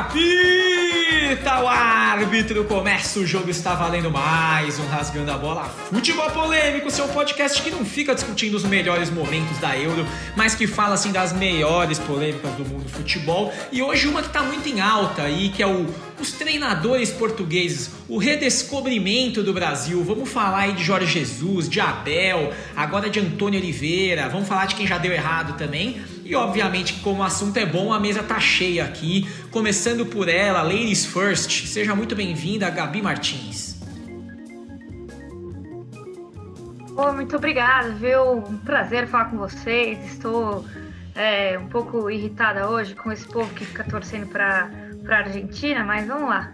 Apita o árbitro, começa o jogo, está valendo mais um Rasgando a Bola Futebol Polêmico, seu podcast que não fica discutindo os melhores momentos da Euro, mas que fala assim das melhores polêmicas do mundo do futebol. E hoje uma que está muito em alta aí, que é o, os treinadores portugueses, o redescobrimento do Brasil. Vamos falar aí de Jorge Jesus, de Abel, agora de Antônio Oliveira, vamos falar de quem já deu errado também. E obviamente, como o assunto é bom, a mesa tá cheia aqui. Começando por ela, Ladies First. Seja muito bem-vinda, Gabi Martins. Oh, muito obrigada, viu? Um prazer falar com vocês. Estou é, um pouco irritada hoje com esse povo que fica torcendo para a Argentina, mas vamos lá.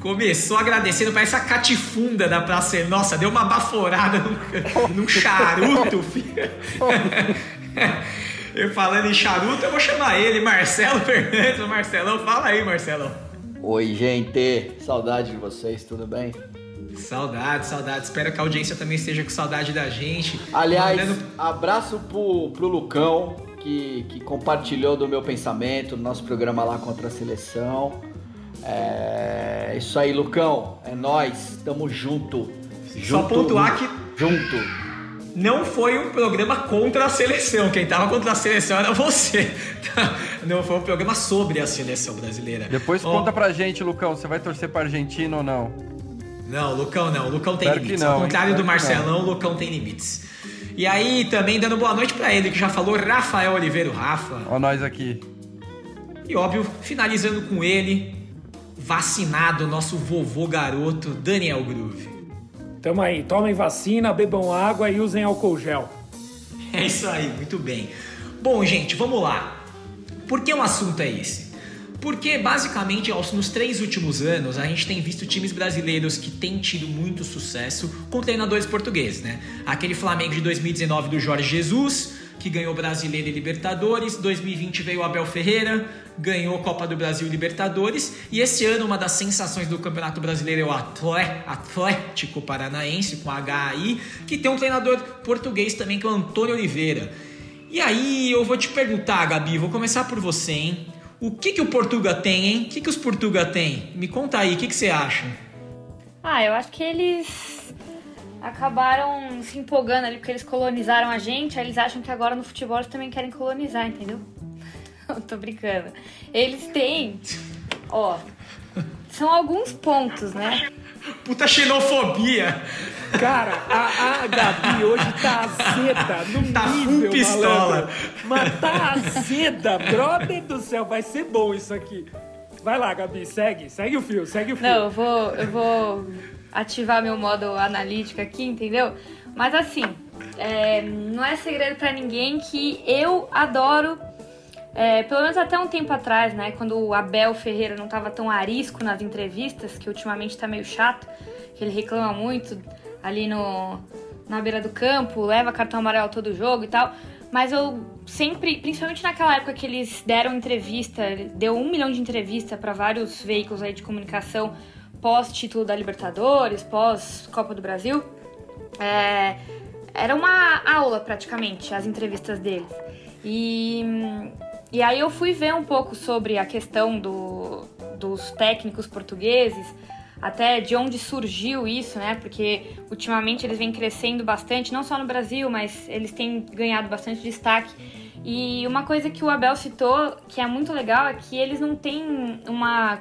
Começou agradecendo, parece a catifunda da Praça. Nossa, deu uma baforada num, num charuto, filho. Eu falando em charuto, eu vou chamar ele, Marcelo Fernandes. Marcelão, fala aí, Marcelão. Oi, gente. Saudade de vocês, tudo bem? Saudade, saudade. Espero que a audiência também esteja com saudade da gente. Aliás, Mandando... abraço pro, pro Lucão, que, que compartilhou do meu pensamento no nosso programa lá contra a seleção. É isso aí, Lucão. É nós, tamo junto. junto Só pontuar que. Junto não foi um programa contra a seleção. Quem estava contra a seleção era você. Não foi um programa sobre a seleção brasileira. Depois Bom, conta pra gente, Lucão, você vai torcer pra Argentina ou não? Não, Lucão não. Lucão tem Espero limites. Não, Ao contrário do Marcelão, Lucão tem limites. E aí, também dando boa noite para ele, que já falou, Rafael Oliveira, Rafa. Ó nós aqui. E óbvio, finalizando com ele, vacinado, nosso vovô garoto, Daniel Groove. Tamo aí, tomem vacina, bebam água e usem álcool gel. É isso aí, muito bem. Bom, gente, vamos lá. Por que o assunto é esse? Porque basicamente nos três últimos anos a gente tem visto times brasileiros que têm tido muito sucesso com treinadores portugueses, né? Aquele Flamengo de 2019 do Jorge Jesus, que ganhou Brasileiro e Libertadores. 2020 veio o Abel Ferreira, ganhou Copa do Brasil e Libertadores. E esse ano, uma das sensações do Campeonato Brasileiro é o Atlético Paranaense, com HI, que tem um treinador português também, que é o Antônio Oliveira. E aí eu vou te perguntar, Gabi, vou começar por você, hein? O que, que o Portuga tem, hein? O que, que os Portuga tem? Me conta aí, o que, que você acha? Ah, eu acho que eles acabaram se empolgando ali porque eles colonizaram a gente, aí eles acham que agora no futebol eles também querem colonizar, entendeu? tô brincando. Eles têm, ó, são alguns pontos, né? Puta xenofobia! Cara, a, a Gabi hoje tá azeda no tá nível, pistola. Malandro. Mas tá azeda, brother do céu, vai ser bom isso aqui. Vai lá, Gabi, segue, segue o fio, segue o fio. Não, eu vou, eu vou ativar meu modo analítico aqui, entendeu? Mas assim, é, não é segredo para ninguém que eu adoro, é, pelo menos até um tempo atrás, né? Quando o Abel Ferreira não estava tão arisco nas entrevistas, que ultimamente tá meio chato, que ele reclama muito ali no, na beira do campo, leva cartão amarelo todo jogo e tal. Mas eu sempre, principalmente naquela época que eles deram entrevista, deu um milhão de entrevista para vários veículos aí de comunicação pós-título da Libertadores, pós-Copa do Brasil, é, era uma aula praticamente, as entrevistas deles. E, e aí eu fui ver um pouco sobre a questão do, dos técnicos portugueses, até de onde surgiu isso, né? Porque ultimamente eles vêm crescendo bastante, não só no Brasil, mas eles têm ganhado bastante destaque. E uma coisa que o Abel citou, que é muito legal, é que eles não têm uma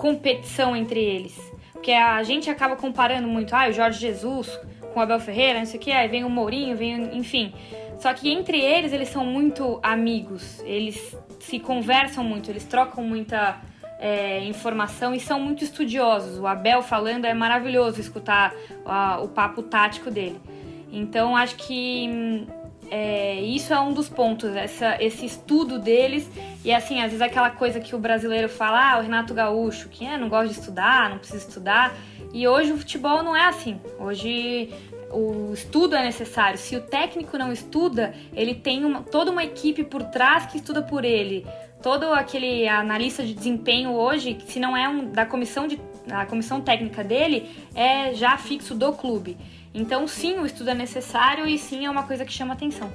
competição entre eles. Porque a gente acaba comparando muito, ah, o Jorge Jesus com o Abel Ferreira, não sei o que, aí vem o Mourinho, vem, enfim. Só que entre eles, eles são muito amigos, eles se conversam muito, eles trocam muita é, informação e são muito estudiosos. O Abel falando é maravilhoso escutar o papo tático dele. Então, acho que hum, é, isso é um dos pontos, essa, esse estudo deles. E assim, às vezes aquela coisa que o brasileiro fala, ah, o Renato Gaúcho, que é, não gosta de estudar, não precisa estudar. E hoje o futebol não é assim. Hoje o estudo é necessário. Se o técnico não estuda, ele tem uma, toda uma equipe por trás que estuda por ele. Todo aquele analista de desempenho hoje, se não é um, da comissão de a comissão técnica dele, é já fixo do clube. Então, sim, o estudo é necessário e sim é uma coisa que chama atenção.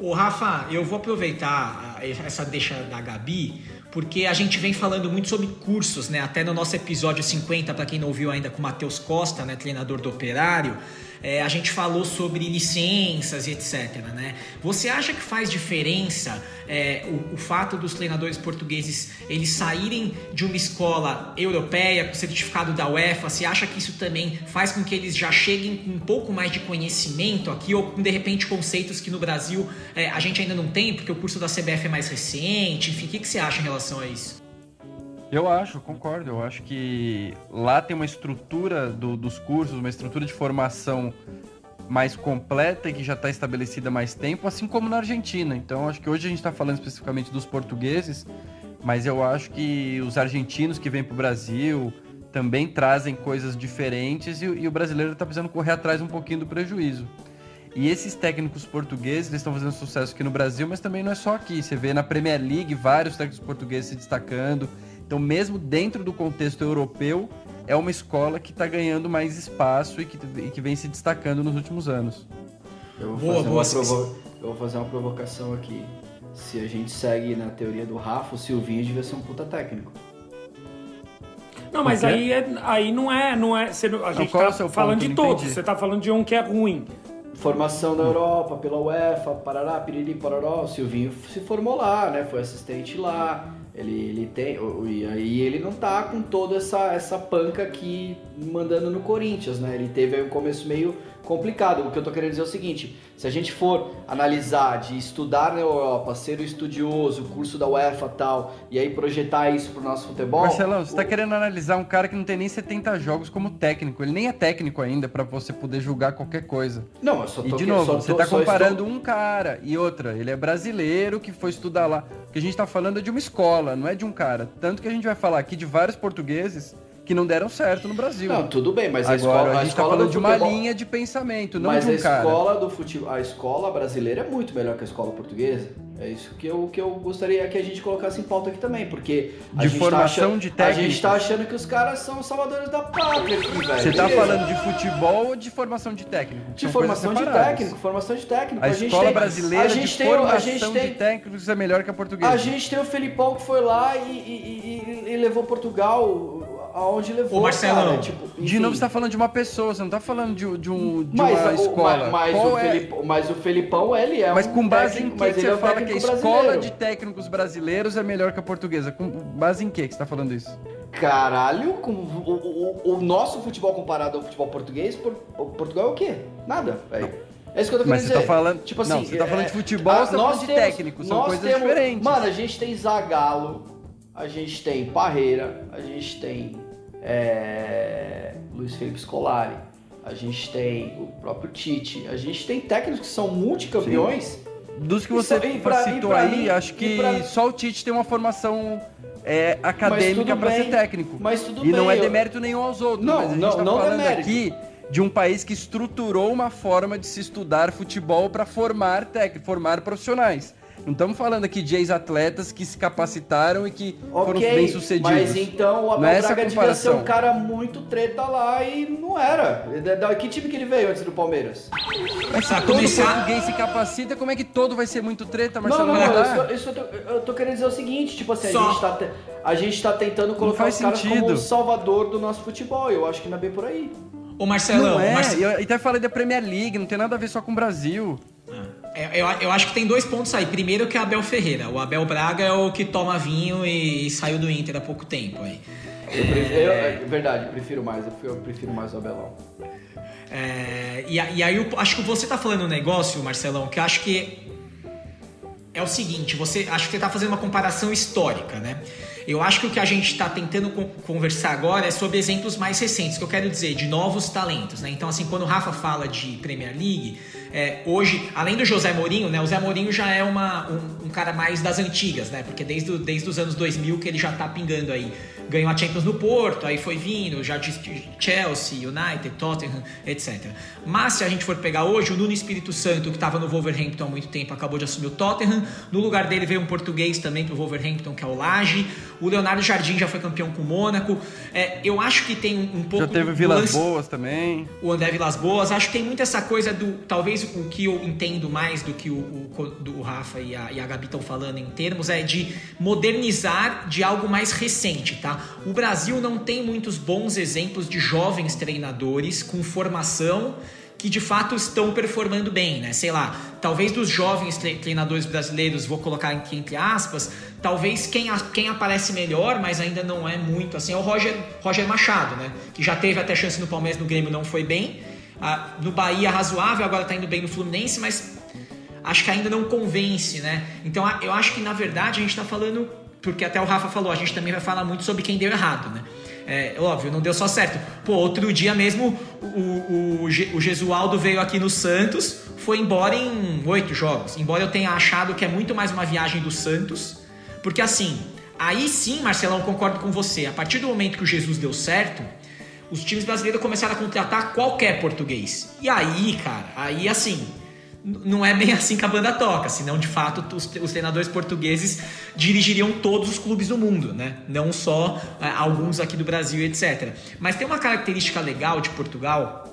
Ô, Rafa, eu vou aproveitar essa deixa da Gabi, porque a gente vem falando muito sobre cursos, né? Até no nosso episódio 50, para quem não ouviu ainda, com o Matheus Costa, né? treinador do Operário, é, a gente falou sobre licenças e etc. Né? Você acha que faz diferença é, o, o, fato dos treinadores portugueses eles saírem de uma escola europeia com certificado da UEFA? Você acha que isso também faz com que eles já cheguem com um pouco mais de conhecimento aqui ou com de repente conceitos que no Brasil é, a gente ainda não tem porque o curso da CBF é mais recente? Enfim, o que, que você acha em relação a isso? Eu acho, concordo. Eu acho que lá tem uma estrutura do, dos cursos, uma estrutura de formação mais completa e que já está estabelecida há mais tempo, assim como na Argentina. Então, acho que hoje a gente está falando especificamente dos portugueses, mas eu acho que os argentinos que vêm para o Brasil também trazem coisas diferentes e, e o brasileiro está precisando correr atrás um pouquinho do prejuízo. E esses técnicos portugueses eles estão fazendo sucesso aqui no Brasil, mas também não é só aqui. Você vê na Premier League vários técnicos portugueses se destacando. Então, mesmo dentro do contexto europeu, é uma escola que está ganhando mais espaço e que, e que vem se destacando nos últimos anos. Eu vou, boa, fazer boa, provo... Eu vou fazer uma provocação aqui. Se a gente segue na teoria do Rafa, o Silvinho devia ser um puta técnico. Não, mas aí, é, aí não é. Não é você, a gente não, tá falando de todos. Você tá falando de um que é ruim. Formação na Europa, pela UEFA, parará, piriri, pararó. O Silvinho se formou lá, né? Foi assistente lá ele, ele tem. E aí ele não tá com toda essa, essa panca aqui mandando no Corinthians, né? Ele teve aí um começo meio complicado. O que eu tô querendo dizer é o seguinte: se a gente for analisar de estudar na Europa, ser o estudioso, curso da UEFA tal, e aí projetar isso pro nosso futebol. Marcelão, você tá querendo analisar um cara que não tem nem 70 jogos como técnico. Ele nem é técnico ainda para você poder julgar qualquer coisa. Não, eu só tô E de novo, você tô, tá comparando estou... um cara e outra. Ele é brasileiro que foi estudar lá. O que a gente tá falando é de uma escola, não é de um cara. Tanto que a gente vai falar aqui de vários portugueses que não deram certo no Brasil. Não, tudo bem, mas Agora, a escola, a, a gente está falando de uma linha de pensamento, não mas de um a escola do futebol, a escola brasileira é muito melhor que a escola portuguesa. É isso que eu, que eu gostaria que a gente colocasse em pauta aqui também, porque a de gente tá formação tá achando, de técnico. A gente tá achando que os caras são salvadores da pátria aqui, velho. Você tá falando de futebol ou de formação de técnico? De são formação de técnico, formação de técnico. A, a escola tem, brasileira a gente de tem, formação a gente tem, de técnicos é melhor que a portuguesa. A gente tem o Felipão que foi lá e, e, e, e levou Portugal aonde levou. Ô Marcelão, cara, tipo, de novo você tá falando de uma pessoa, você não tá falando de, de, um, de mas, uma o, escola. Mas, o é... Felipão, mas o Felipão, ele é mas um com base técnico, em que, que você é um fala que a escola brasileiro. de técnicos brasileiros é melhor que a portuguesa? Com base em que, que você tá falando isso? Caralho, com, o, o, o, nosso futebol comparado ao futebol português, por, Portugal é o quê? Nada, velho. É isso que eu tô querendo Mas dizer. Você tá falando, tipo assim, não, você tá falando de é, futebol, é, você tá falando de temos, técnico, são coisas temos, diferentes. Mano, a gente tem Zagallo, a gente tem Parreira, a gente tem é, Luiz Felipe Scolari, a gente tem o próprio Tite, a gente tem técnicos que são multicampeões. Dos que você e pra, citou e aí, mim, acho que pra... só o Tite tem uma formação é, acadêmica para ser técnico. Mas tudo e bem, não é demérito nenhum aos outros. Não, mas a gente não, tá não falando demérito. aqui de um país que estruturou uma forma de se estudar futebol para formar técnicos, formar profissionais. Não estamos falando aqui de ex-atletas que se capacitaram e que okay, foram bem sucedidos. Mas então o Abel é Braga devia ser um cara muito treta lá e não era. Que time que ele veio antes do Palmeiras? Mas se todo começar... português se capacita, como é que todo vai ser muito treta, Marcelo? Não, não, não. Isso, isso eu, tô, eu tô querendo dizer o seguinte, tipo assim, a gente, tá te, a gente tá tentando colocar os caras como o salvador do nosso futebol. Eu acho que não é bem por aí. Ô Marcelão, não é. Marce... Eu até falei da Premier League, não tem nada a ver só com o Brasil. É, eu, eu acho que tem dois pontos aí. Primeiro que é Abel Ferreira. O Abel Braga é o que toma vinho e, e saiu do Inter há pouco tempo aí. Eu prefiro, eu, é verdade, eu prefiro mais. Eu prefiro mais o Abelão. É, e, e, aí eu acho que você tá falando um negócio, Marcelão, que eu acho que é o seguinte, você acho que você tá fazendo uma comparação histórica, né? Eu acho que o que a gente está tentando conversar agora é sobre exemplos mais recentes, que eu quero dizer, de novos talentos, né? Então, assim, quando o Rafa fala de Premier League, é, hoje, além do José Mourinho, né, o Zé Mourinho já é uma, um, um, cara mais das antigas, né? Porque desde, desde os anos 2000 que ele já tá pingando aí. Ganhou a Champions no Porto, aí foi vindo, já de Chelsea, United, Tottenham, etc. Mas se a gente for pegar hoje, o Nuno Espírito Santo, que estava no Wolverhampton há muito tempo, acabou de assumir o Tottenham. No lugar dele veio um português também pro Wolverhampton, que é o Laje. O Leonardo Jardim já foi campeão com o Mônaco. É, eu acho que tem um, um pouco... Já teve Vilas lance... Boas também. O André Vilas Boas. Acho que tem muito essa coisa do... Talvez o que eu entendo mais do que o, o, do Rafa e a, e a Gabi estão falando em termos é de modernizar de algo mais recente, tá? O Brasil não tem muitos bons exemplos de jovens treinadores com formação que de fato estão performando bem, né? Sei lá, talvez dos jovens treinadores brasileiros, vou colocar aqui entre aspas, talvez quem, quem aparece melhor, mas ainda não é muito assim, é o Roger, Roger Machado, né? Que já teve até chance no Palmeiras, no Grêmio não foi bem. Ah, no Bahia razoável, agora tá indo bem no Fluminense, mas acho que ainda não convence, né? Então eu acho que na verdade a gente tá falando, porque até o Rafa falou, a gente também vai falar muito sobre quem deu errado, né? É, óbvio, não deu só certo. Pô, outro dia mesmo o, o, o, Gesualdo veio aqui no Santos, foi embora em oito jogos. Embora eu tenha achado que é muito mais uma viagem do Santos, porque assim, aí sim, Marcelão, concordo com você. A partir do momento que o Jesus deu certo, os times brasileiros começaram a contratar qualquer português. E aí, cara, aí assim, não é bem assim que a banda toca, senão de fato os, treinadores portugueses dirigiriam todos os clubes do mundo, né? Não só é, alguns aqui do Brasil, etc. Mas tem uma característica legal de Portugal,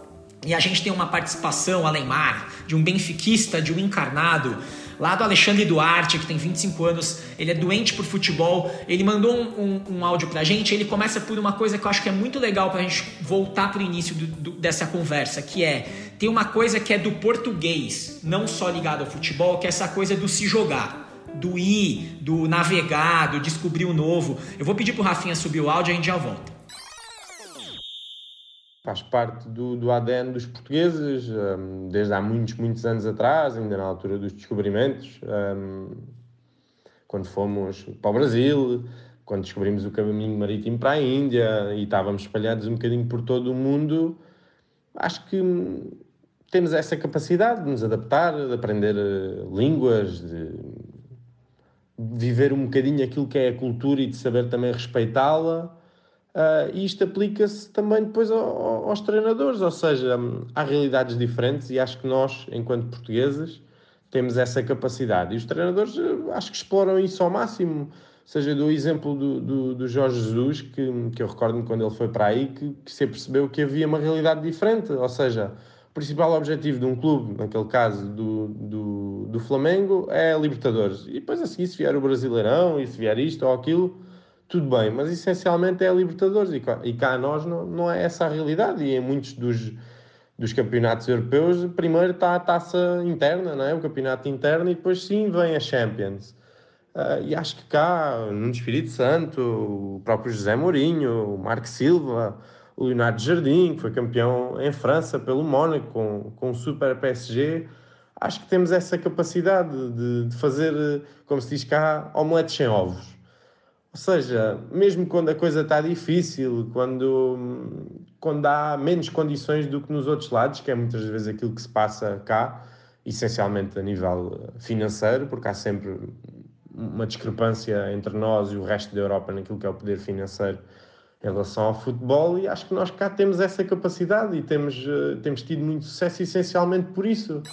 e a gente tem uma participação, além mar, de um benfiquista, de um encarnado, lá do Alexandre Duarte, que tem 25 anos, ele é doente por futebol, ele mandou um, um, um áudio pra gente, ele começa por uma coisa que eu acho que é muito legal pra gente voltar pro início do, do, dessa conversa, que é tem uma coisa que é do português, não só ligado ao futebol, que é essa coisa do se jogar. Do ir, do navegar, do descobrir o novo. Eu vou pedir pro Rafinha subir o áudio e a gente já volta. Faz parte do, do ADN dos portugueses, um, desde há muitos, muitos anos atrás, ainda na altura dos descobrimentos, um, quando fomos para o Brasil, quando descobrimos o caminho marítimo para a Índia e estávamos espalhados um bocadinho por todo o mundo, acho que temos essa capacidade de nos adaptar, de aprender eh, línguas, de viver um bocadinho aquilo que é a cultura e de saber também respeitá-la. Uh, e isto aplica-se também depois ao, aos treinadores, ou seja, há realidades diferentes e acho que nós, enquanto portugueses, temos essa capacidade. E os treinadores eh, acho que exploram isso ao máximo. Seja do exemplo do, do, do Jorge Jesus, que, que eu recordo-me quando ele foi para aí, que, que se percebeu que havia uma realidade diferente, ou seja, o principal objetivo de um clube, naquele caso do, do, do Flamengo, é Libertadores. E depois a seguir, se vier o Brasileirão e se vier isto ou aquilo, tudo bem, mas essencialmente é a Libertadores. E cá, cá nós não, não é essa a realidade. E em muitos dos, dos campeonatos europeus, primeiro está a taça interna, não é? o campeonato interno, e depois sim vem a Champions. Uh, e acho que cá, no Espírito Santo, o próprio José Mourinho, o Marco Silva, o Leonardo Jardim, que foi campeão em França pelo Mónaco com, com o Super PSG. Acho que temos essa capacidade de, de fazer, como se diz cá, omeletes sem ovos. Ou seja, mesmo quando a coisa está difícil, quando, quando há menos condições do que nos outros lados, que é muitas vezes aquilo que se passa cá, essencialmente a nível financeiro, porque há sempre uma discrepância entre nós e o resto da Europa naquilo que é o poder financeiro em relação ao futebol e acho que nós cá temos essa capacidade e temos, uh, temos tido muito sucesso essencialmente por isso.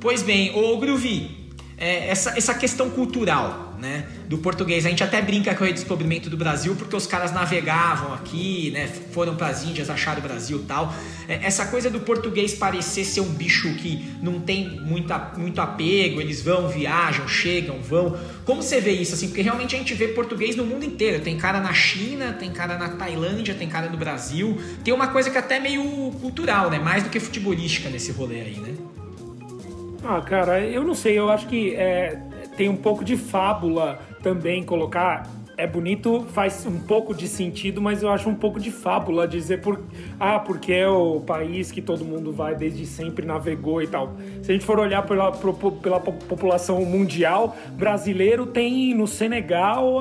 Pois bem, ô Groovy, é, essa, essa questão cultural né, do português. A gente até brinca com o redescobrimento do Brasil porque os caras navegavam aqui, né, foram para as Índias, acharam o Brasil tal. É, essa coisa do português parecer ser um bicho que não tem muita, muito apego, eles vão, viajam, chegam, vão. Como você vê isso? assim? Porque realmente a gente vê português no mundo inteiro. Tem cara na China, tem cara na Tailândia, tem cara no Brasil. Tem uma coisa que é até meio cultural, né? Mais do que futebolística nesse rolê aí, né? Ah, cara, eu não sei, eu acho que é, tem um pouco de fábula também colocar. É bonito, faz um pouco de sentido, mas eu acho um pouco de fábula dizer por ah, porque é o país que todo mundo vai desde sempre navegou e tal. Se a gente for olhar pela, pela população mundial, brasileiro tem no Senegal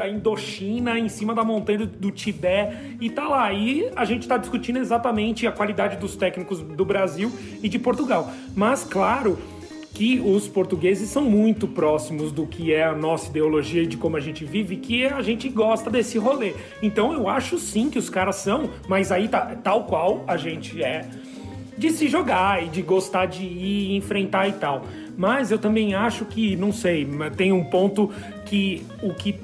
a Indochina, em cima da montanha do Tibete e tá lá. E a gente está discutindo exatamente a qualidade dos técnicos do Brasil e de Portugal. Mas, claro, que os portugueses são muito próximos do que é a nossa ideologia e de como a gente vive, que a gente gosta desse rolê. Então eu acho sim que os caras são, mas aí tá tal qual a gente é de se jogar e de gostar de ir enfrentar e tal. Mas eu também acho que, não sei, tem um ponto que o que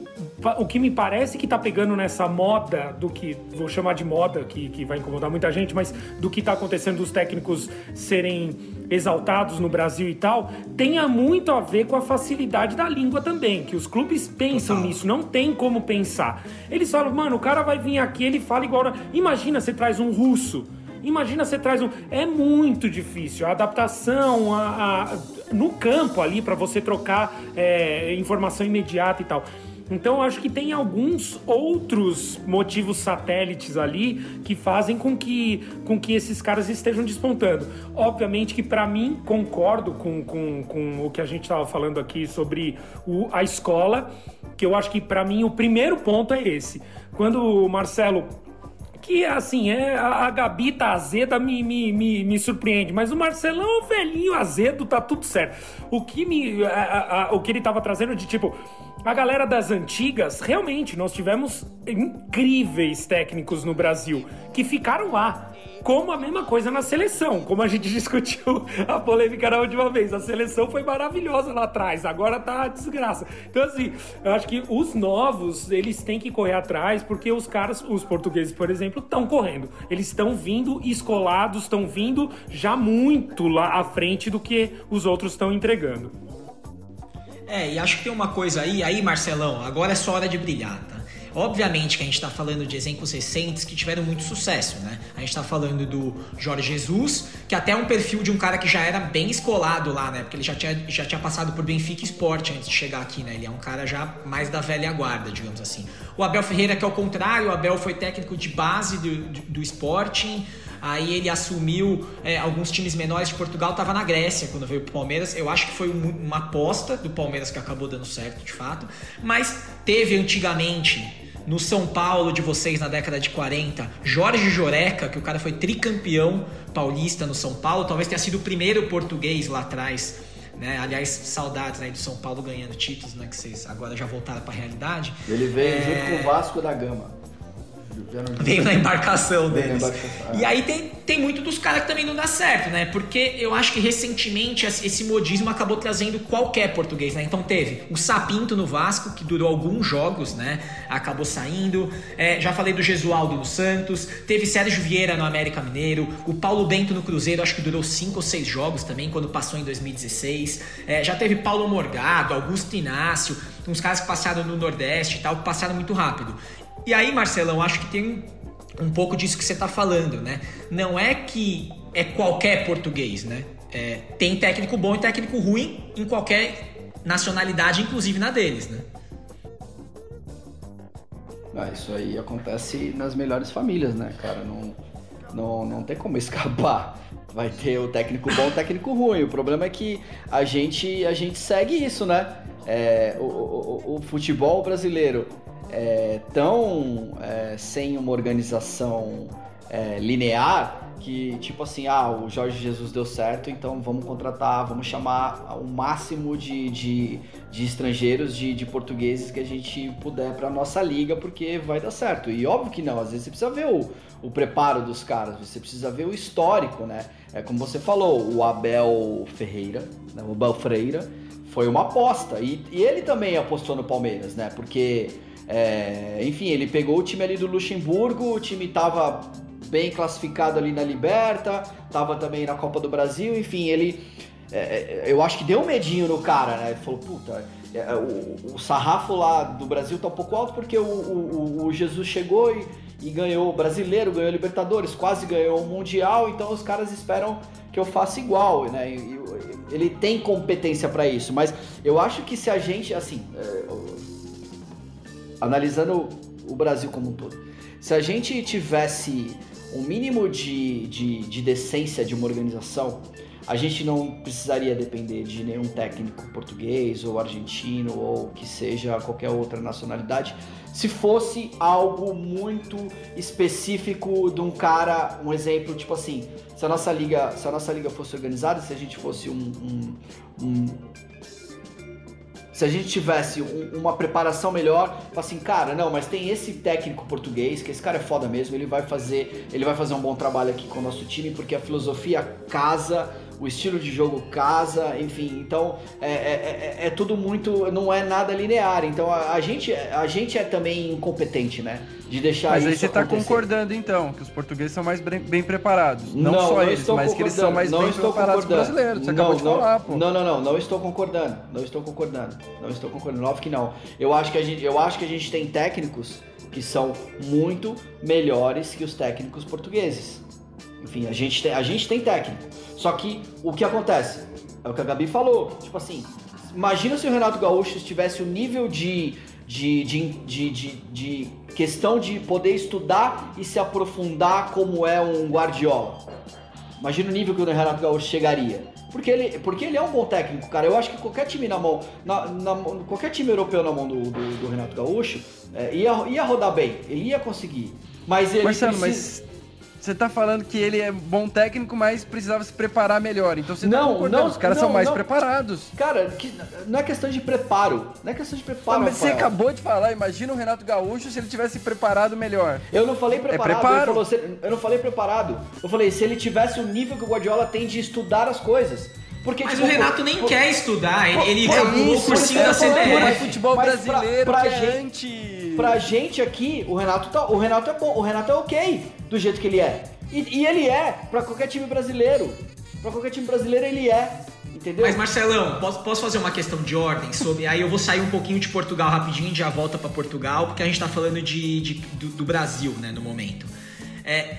o que me parece que tá pegando nessa moda do que, vou chamar de moda, que, que vai incomodar muita gente, mas do que tá acontecendo dos técnicos serem exaltados no Brasil e tal, tenha muito a ver com a facilidade da língua também, que os clubes pensam Total. nisso, não tem como pensar. Eles falam, mano, o cara vai vir aqui, ele fala igual. Imagina você traz um russo. Imagina você traz um. É muito difícil. A adaptação a, a... no campo ali para você trocar é, informação imediata e tal. Então acho que tem alguns outros motivos satélites ali que fazem com que, com que esses caras estejam despontando. Obviamente que para mim, concordo com, com, com o que a gente estava falando aqui sobre o, a escola, que eu acho que para mim o primeiro ponto é esse. Quando o Marcelo que assim, é, a, Gabi tá azeda me, me, me, me, surpreende, mas o Marcelão é velhinho azedo, tá tudo certo. O que me. A, a, o que ele tava trazendo de tipo. A galera das antigas, realmente, nós tivemos incríveis técnicos no Brasil que ficaram lá. Como a mesma coisa na seleção, como a gente discutiu a polêmica na última vez. A seleção foi maravilhosa lá atrás, agora tá desgraça. Então, assim, eu acho que os novos, eles têm que correr atrás, porque os caras, os portugueses, por exemplo, estão correndo. Eles estão vindo escolados, estão vindo já muito lá à frente do que os outros estão entregando. É, e acho que tem uma coisa aí, aí Marcelão, agora é só hora de brilhar, tá? Obviamente que a gente está falando de exemplos recentes que tiveram muito sucesso, né? A gente está falando do Jorge Jesus, que até é um perfil de um cara que já era bem escolado lá, né? Porque ele já tinha, já tinha passado por Benfica Esporte antes de chegar aqui, né? Ele é um cara já mais da velha guarda, digamos assim. O Abel Ferreira, que é o contrário, o Abel foi técnico de base do, do, do Sporting, Aí ele assumiu é, alguns times menores de Portugal, estava na Grécia quando veio pro Palmeiras. Eu acho que foi um, uma aposta do Palmeiras que acabou dando certo, de fato. Mas teve antigamente no São Paulo de vocês na década de 40, Jorge Joreca, que o cara foi tricampeão paulista no São Paulo, talvez tenha sido o primeiro português lá atrás. Né? Aliás, saudades aí do São Paulo ganhando títulos, né? Que vocês agora já voltaram para a realidade. Ele veio é... junto com o Vasco da Gama. Veio na embarcação deles. Na embarcação. E aí tem, tem muito dos caras que também não dá certo, né? Porque eu acho que recentemente esse modismo acabou trazendo qualquer português, né? Então teve o Sapinto no Vasco, que durou alguns jogos, né? Acabou saindo. É, já falei do Gesualdo no Santos. Teve Sérgio Vieira no América Mineiro. O Paulo Bento no Cruzeiro, acho que durou cinco ou seis jogos também, quando passou em 2016. É, já teve Paulo Morgado, Augusto Inácio, uns caras que passaram no Nordeste e tal, passaram muito rápido. E aí, Marcelão, acho que tem um pouco disso que você está falando, né? Não é que é qualquer português, né? É, tem técnico bom e técnico ruim em qualquer nacionalidade, inclusive na deles, né? Ah, isso aí acontece nas melhores famílias, né, cara? Não, não, não tem como escapar. Vai ter o técnico bom o técnico ruim. O problema é que a gente, a gente segue isso, né? É, o, o, o futebol brasileiro é, tão é, sem uma organização é, linear que, tipo assim, ah, o Jorge Jesus deu certo, então vamos contratar, vamos chamar o máximo de, de, de estrangeiros, de, de portugueses que a gente puder para nossa liga, porque vai dar certo. E óbvio que não, às vezes você precisa ver o, o preparo dos caras, você precisa ver o histórico, né? É como você falou, o Abel Ferreira, né? o Abel Freira, foi uma aposta. E, e ele também apostou no Palmeiras, né? Porque é, enfim, ele pegou o time ali do Luxemburgo, o time tava bem classificado ali na Liberta, tava também na Copa do Brasil, enfim, ele. É, é eu acho que deu um medinho no cara, né? Ele falou, puta, é, é, o, o, sarrafo lá do Brasil tá um pouco alto porque o, o, o Jesus chegou e, e, ganhou o brasileiro, ganhou o Libertadores, quase ganhou o Mundial, então os caras esperam que eu faça igual, né? E, ele tem competência para isso, mas eu acho que se a gente, assim, analisando o Brasil como um todo, se a gente tivesse um mínimo de, de, de decência de uma organização, a gente não precisaria depender de nenhum técnico português ou argentino ou que seja qualquer outra nacionalidade. Se fosse algo muito específico de um cara, um exemplo, tipo assim, se a nossa liga, se a nossa liga fosse organizada, se a gente fosse um, um, um se a gente tivesse um, uma preparação melhor, assim, cara, não, mas tem esse técnico português, que esse cara é foda mesmo, ele vai fazer, ele vai fazer um bom trabalho aqui com o nosso time, porque a filosofia casa o estilo de jogo casa, enfim. Então é, é, é, é tudo muito. não é nada linear. Então a, a, gente, a gente é também incompetente, né? De deixar Mas aí você está concordando então, que os portugueses são mais bem, bem preparados. Não, Não, só eles, mas que eles são mais bem não estou preparados que os brasileiros. Você não, acabou de não, falar, pô. Não, não, não, não estou concordando. Não estou concordando. Não estou concordando. Óbvio que não. Eu acho que a gente, eu acho que a gente tem técnicos que são muito melhores que os técnicos portugueses. Enfim, a gente tem, a gente tem técnico. Só que o que acontece? É o que a Gabi falou. Tipo assim, imagina se o Renato Gaúcho tivesse o nível de, de, de, de, de, questão de poder estudar e se aprofundar como é um Guardiola. Imagina o nível que o Renato Gaúcho chegaria. Porque ele, porque ele é um bom técnico, cara. Eu acho que qualquer time na mão, na, na- qualquer time europeu na mão do, do, do Renato Gaúcho é, ia, ia rodar bem. Ele ia conseguir. Mas ele Marcelo, precisa... mas você tá falando que ele é bom técnico, mas precisava se preparar melhor. Então você tá Não, concordando, não, os caras não, são mais não. preparados. Cara, que- não é questão de preparo. Não é questão de Ah, preparo, mas você Rafael. acabou de falar, imagina o Renato Gaúcho se ele tivesse preparado melhor. Eu não falei preparado, preparo. ele falou, eu não falei preparado. Eu falei se ele tivesse o nível que o Guardiola tem de estudar as coisas. Porque, Mas tipo, o Renato nem por- quer estudar, ele, ele por isso, por cima é, da eu É CBF. futebol mas pra- brasileiro pra que é gente- anti... Pra gente aqui, o Renato, tá, o Renato é bom, o Renato é ok do jeito que ele é. E, e ele é pra qualquer time brasileiro. Pra qualquer time brasileiro ele é. Entendeu? Mas Marcelão, posso, posso fazer uma questão de ordem sobre. Aí eu vou sair um pouquinho de Portugal rapidinho já volta pra Portugal, porque a gente tá falando de, de- do, do Brasil, né, no momento. É,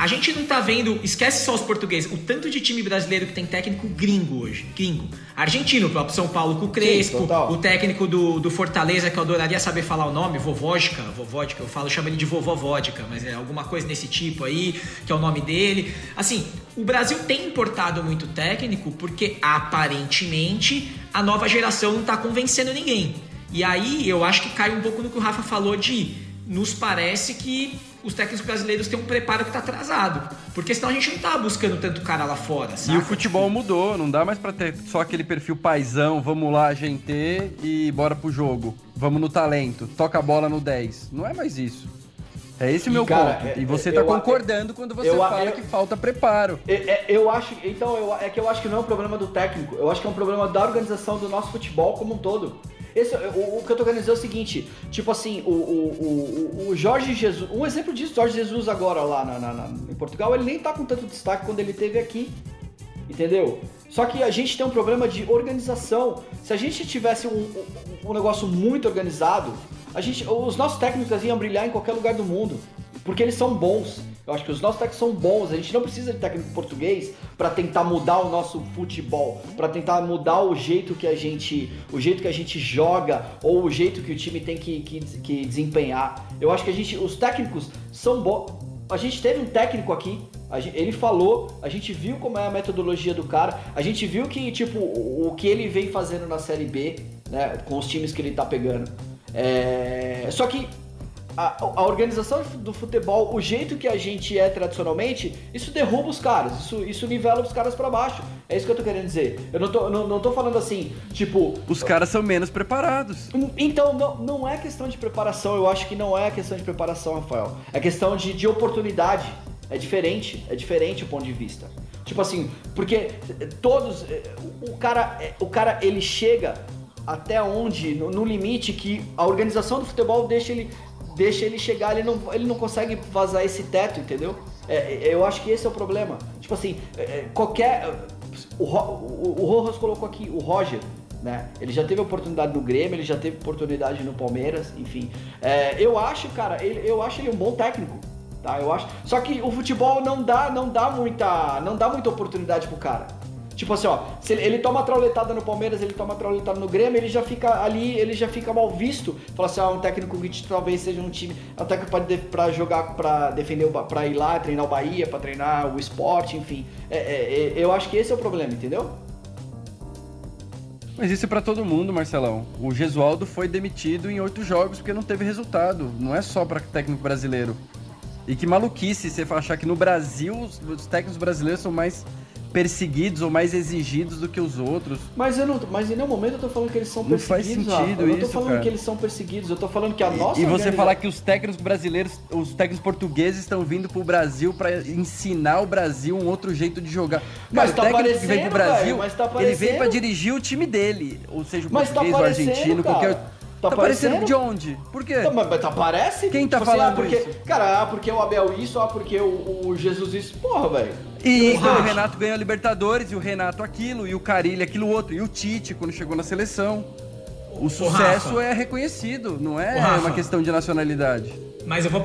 a gente não tá vendo, esquece só os portugueses, o tanto de time brasileiro que tem técnico gringo hoje. Gringo. Argentino, o próprio São Paulo com o Crespo, total. o técnico do, do Fortaleza, que eu adoraria saber falar o nome, Vovódica, Vovódica, eu falo, chamo ele de Vovó Vodka, mas é alguma coisa nesse tipo aí, que é o nome dele. Assim, o Brasil tem importado muito técnico porque aparentemente a nova geração não tá convencendo ninguém. E aí eu acho que cai um pouco no que o Rafa falou de nos parece que os técnicos brasileiros têm um preparo que tá atrasado. Porque senão a gente não tá buscando tanto cara lá fora, E o futebol mudou, não dá mais pra ter só aquele perfil paizão, vamos lá, gente, e bora pro jogo. Vamos no talento, toca a bola no 10. Não é mais isso. É esse o meu cara, ponto. é- e você é- tá eu- concordando quando você eu- fala eu- que falta preparo. É- é- eu acho, então, eu- é que eu acho que não é um problema do técnico, eu acho que é um problema da organização do nosso futebol como um todo. Esse, o, o que eu tô querendo dizer é o seguinte, tipo assim, o, o, o, o Jorge Jesus, um exemplo disso, Jorge Jesus agora lá na, na- na- em Portugal, ele nem tá com tanto destaque quando ele teve aqui, entendeu? Só que a gente tem um problema de organização. Se a gente tivesse um, um- um negócio muito organizado, a gente, os nossos técnicos iam brilhar em qualquer lugar do mundo, porque eles são bons. Eu acho que os nossos técnicos são bons. A gente não precisa de técnico português para tentar mudar o nosso futebol, para tentar mudar o jeito que a gente, o jeito que a gente joga ou o jeito que o time tem que, que, que desempenhar. Eu acho que a gente, os técnicos são bons. A gente teve um técnico aqui, ele falou, a gente viu como é a metodologia do cara, a gente viu que, tipo, o que ele vem fazendo na Série B, né, com os times que ele tá pegando. É, Só que a, a organização do futebol, o jeito que a gente é tradicionalmente, isso derruba os caras, isso, isso nivela os caras pra baixo. É isso que eu tô querendo dizer. Eu não tô, não, não tô falando assim, tipo, Os caras são menos preparados. então, não, não é questão de preparação, eu acho que não é questão de preparação, Rafael. É questão de, de oportunidade. É diferente, é diferente o ponto de vista. Tipo assim, porque todos. eh, O cara, eh, o cara ele chega até onde, no, no limite que a organização do futebol deixa ele, deixa ele chegar, ele não, ele não consegue vazar esse teto, entendeu? É, é, eu acho que esse é o problema. Tipo assim, é, é, qualquer. O, o, o Rojas colocou aqui, o Roger, né? Ele já teve oportunidade no Grêmio, ele já teve oportunidade no Palmeiras, enfim. É, eu acho, cara, ele, eu acho ele um bom técnico, tá? Eu acho. Só que o futebol não dá, não dá muita, não dá muita oportunidade pro cara. Tipo assim, ó, se ele, ele toma trauletada no Palmeiras, ele toma trauletada no Grêmio, ele já fica ali, ele já fica mal visto. Fala assim, ah, um técnico que talvez seja um time, é um técnico pra, pra jogar, pra defender, o pra ir lá, treinar o Bahia, pra treinar o esporte, enfim. É, é, é, eu acho que esse é o problema, entendeu? Mas isso é pra todo mundo, Marcelão. O Gesualdo foi demitido em oito jogos porque não teve resultado. Não é só pra técnico brasileiro. E que maluquice você achar que no Brasil os técnicos brasileiros são mais perseguidos ou mais exigidos do que os outros. Mas, eu não, mas em nenhum momento eu tô falando que eles são Não faz perseguidos. sentido Rafa. Eu não tô isso, falando cara. que eles são perseguidos, eu tô falando que a nossa e você organiza- falar que os técnicos brasileiros, os técnicos portugueses estão vindo pro Brasil pra ensinar o Brasil um outro jeito de jogar. Mas Cara, tá o técnico que vem pro Brasil, velho, tá ele vem pra dirigir o time dele, ou seja, o Mas tá português, o aparecendo, argentino, cara. qualquer Tá Tá aparecendo aparecendo? de onde? Por quê? Tá, mas, tá, parece? Quem tá Tipo falando ah, porque, isso? Cara, ah, porque o Abel isso, ah, porque o, o Jesus isso. Porra, velho. E Porra. o Renato ganhou a Libertadores, e o Renato aquilo, e o Carilli aquilo outro, e o Tite quando chegou na seleção. O sucesso Rafa. é reconhecido, não é uma questão de nacionalidade. Mas eu vou,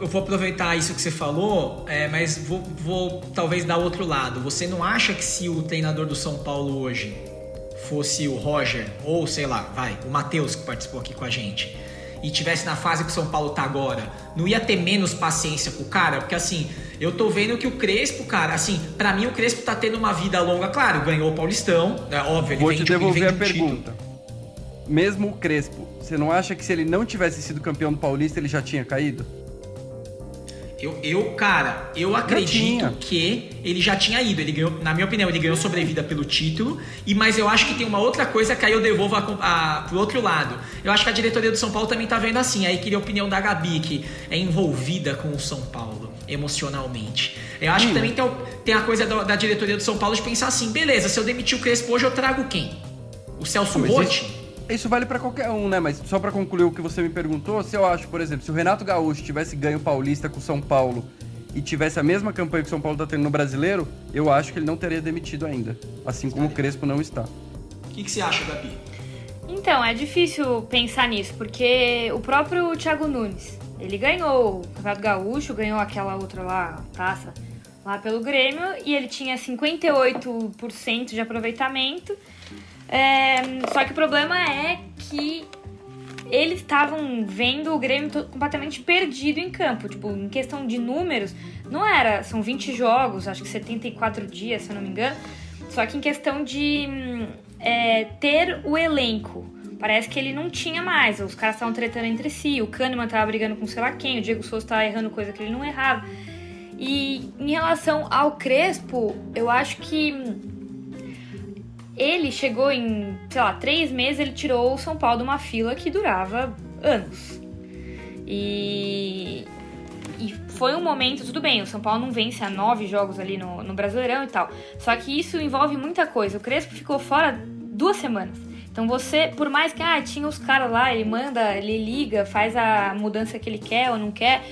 eu vou aproveitar isso que você falou, é, mas vou, vou talvez dar outro lado. Você não acha que se o treinador do São Paulo hoje fosse o Roger, ou sei lá, vai, o Matheus que participou aqui com a gente, e tivesse na fase que o São Paulo tá agora, não ia ter menos paciência com o cara? Porque assim, eu tô vendo que o Crespo, cara, assim, pra mim o Crespo tá tendo uma vida longa, claro, ganhou o Paulistão, é óbvio, ele Vou vem te devolver a um título. pergunta. Mesmo o Crespo, você não acha que se ele não tivesse sido campeão do Paulista, ele já tinha caído? Eu, eu, cara, eu acredito que ele já tinha ido. Ele ganhou, na minha opinião, ele ganhou sobrevida pelo título. E mas eu acho que tem uma outra coisa que aí eu devolvo a, a, pro outro lado. Eu acho que a diretoria do São Paulo também tá vendo assim. Aí queria a opinião da Gabi, que é envolvida com o São Paulo emocionalmente. Eu acho que também tem, tem a coisa da, da diretoria do São Paulo de pensar assim: beleza, se eu demitir o Crespo hoje, eu trago quem? O Celso Rotti? Isso, vale pra qualquer um, né? Mas só pra concluir o que você me perguntou, se eu acho, por exemplo, se o Renato Gaúcho tivesse ganho o Paulista com o São Paulo e tivesse a mesma campanha que o São Paulo tá tendo no Brasileiro, eu acho que ele não teria demitido ainda. Assim como o Crespo não está. O que, que você acha, Gabi? Então, é difícil pensar nisso, porque o próprio Thiago Nunes, ele ganhou o Campeonato Gaúcho, ganhou aquela outra lá, taça, lá pelo Grêmio, e ele tinha 58% de aproveitamento. É, só que o problema é que eles estavam vendo o Grêmio completamente perdido em campo. Tipo, em questão de números, não era. São 20 jogos, acho que 74 dias, se eu não me engano. Só que em questão de hum, é, ter o elenco. Parece que ele não tinha mais. Os caras estavam tretando entre si. O Kahneman tava brigando com sei lá quem. O Diego Souza tava errando coisa que ele não errava. E em relação ao Crespo, eu acho que hum, ele chegou em, sei lá, três meses, ele tirou o São Paulo de uma fila que durava anos. E, e foi um momento, tudo bem, o São Paulo não vence há nove jogos ali no, no Brasileirão e tal. Só que isso envolve muita coisa. O Crespo ficou fora duas semanas. Então você, por mais que ah, tinha os caras lá, ele manda, ele liga, faz a mudança que ele quer ou não quer,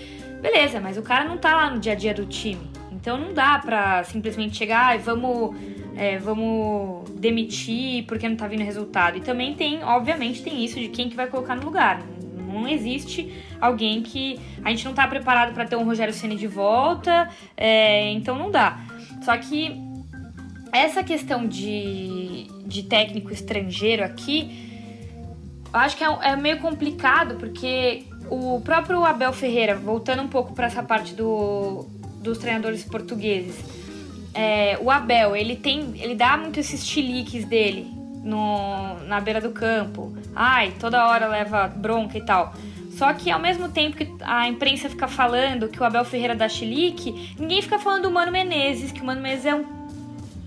beleza, mas o cara não tá lá no dia a dia do time. Então não dá pra simplesmente chegar e vamos, é, vamos demitir porque não tá vindo resultado. E também tem, obviamente, tem isso de quem que vai colocar no lugar. Não existe alguém que. A gente não tá preparado pra ter um Rogério Ceni de volta, é, então não dá. Só que essa questão de, de técnico estrangeiro aqui, eu acho que é, é meio complicado, porque o próprio Abel Ferreira, voltando um pouco para essa parte do, dos treinadores portugueses, é, o Abel, ele tem. ele dá muito esses chiliques dele no, na beira do campo. Ai, toda hora leva bronca e tal. Só que ao mesmo tempo que a imprensa fica falando que o Abel Ferreira dá chilique, ninguém fica falando do Mano Menezes, que o Mano Menezes é um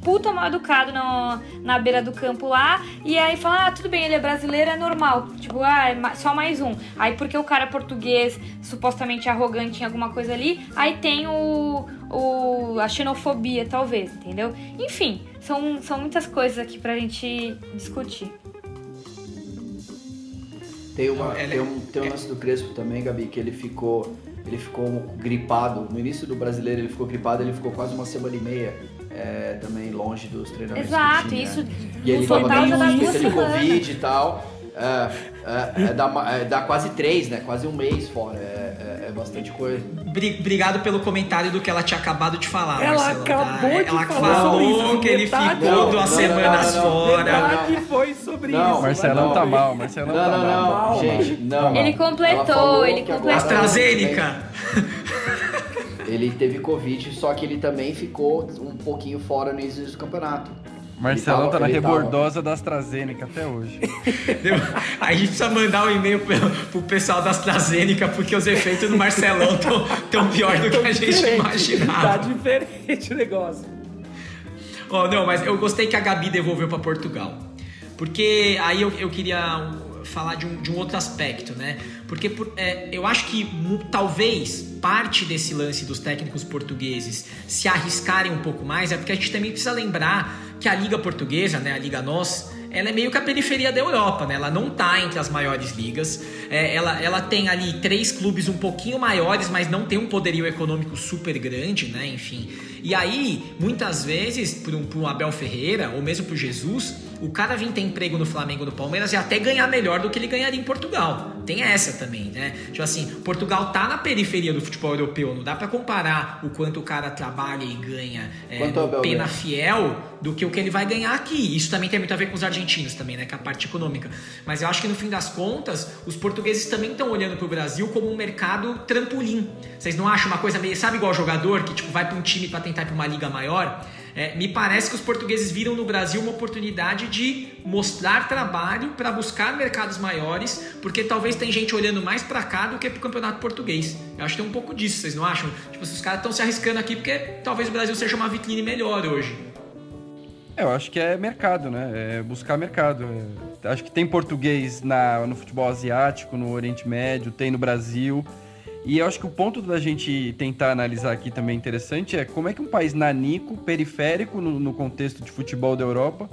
puta mal educado no, na beira do campo lá, e aí fala, ah, tudo bem, ele é brasileiro, é normal. Tipo, ah, é só mais um. Aí porque o cara é português, supostamente arrogante em alguma coisa ali, aí tem o, o a xenofobia, talvez, entendeu? Enfim, são, são muitas coisas aqui pra gente discutir. Tem, uma, Ela- tem, um, tem um lance do Crespo também, Gabi, que ele ficou, ele ficou gripado. No início do brasileiro ele ficou gripado, ele ficou quase uma semana e meia é, também longe dos treinamentos. que Exato, tinha. isso E ele tava duas suspeito de. Covid e tal. É, é, é, dá, é, dá quase três, né? Quase um mês fora. É, é- é bastante coisa. Bri- Obrigado pelo comentário do que ela tinha acabado de falar, Ela Marcelo, tá? acabou de Ela falar falou sobre isso, que ele metade- ficou Não, duas não, não, semanas não, não, não. fora. Verdade foi sobre Não, isso. Marcelão mas tá não, mal, Marcelão Não, tá não, mal. não, mal. gente, não. Ele completou, ele que completou. AstraZeneca. Ele teve Covid, só que ele também ficou um pouquinho fora no início do campeonato. Marcelão tá na rebordosa da AstraZeneca até hoje. A gente precisa mandar um e-mail pro, pro pessoal da AstraZeneca, porque os efeitos do Marcelão estão tão pior do que a gente Diferente, Tá imaginava. diferente o negócio. Oh, não, mas eu gostei que a Gabi devolveu para Portugal. Porque aí eu, eu queria falar de um, de um outro aspecto, né? Porque por, é, eu acho que talvez parte desse lance dos técnicos portugueses se arriscarem um pouco mais é porque a gente também precisa lembrar que a Liga Portuguesa, né, a Liga NOS, ela é meio que a periferia da Europa, né? Ela não tá entre as maiores ligas. É, ela, ela tem ali três clubes um pouquinho maiores, mas não tem um poderio econômico super grande, né? Enfim. E aí, muitas vezes, para um, um Abel Ferreira, ou mesmo para Jesus, o cara vir ter emprego no Flamengo no Palmeiras e até ganhar melhor do que ele ganharia em Portugal. Tem essa também, né? Tipo assim, Portugal tá na periferia do futebol europeu, não dá para comparar o quanto o cara trabalha e ganha é, pena fiel do que o que ele vai ganhar aqui. Isso também tem muito a ver com os argentinos também, né? Que é a parte econômica. Mas eu acho que no fim das contas, os portugueses também estão olhando pro Brasil como um mercado trampolim. Vocês não acham uma coisa meio, sabe igual jogador que tipo vai para um time para tentar ir para uma liga maior? É, me parece que os portugueses viram no Brasil uma oportunidade de mostrar trabalho para buscar mercados maiores, porque talvez tem gente olhando mais para cá do que para o campeonato português. Eu acho que tem um pouco disso, vocês não acham? Tipo, os caras estão se arriscando aqui porque talvez o Brasil seja uma vitrine melhor hoje. É, eu acho que é mercado, né? É buscar mercado. É, acho que tem português na, no futebol asiático, no Oriente Médio, tem no Brasil. E eu acho que o ponto da gente tentar analisar aqui também interessante é como é que um país nanico, periférico no, no contexto de futebol da Europa,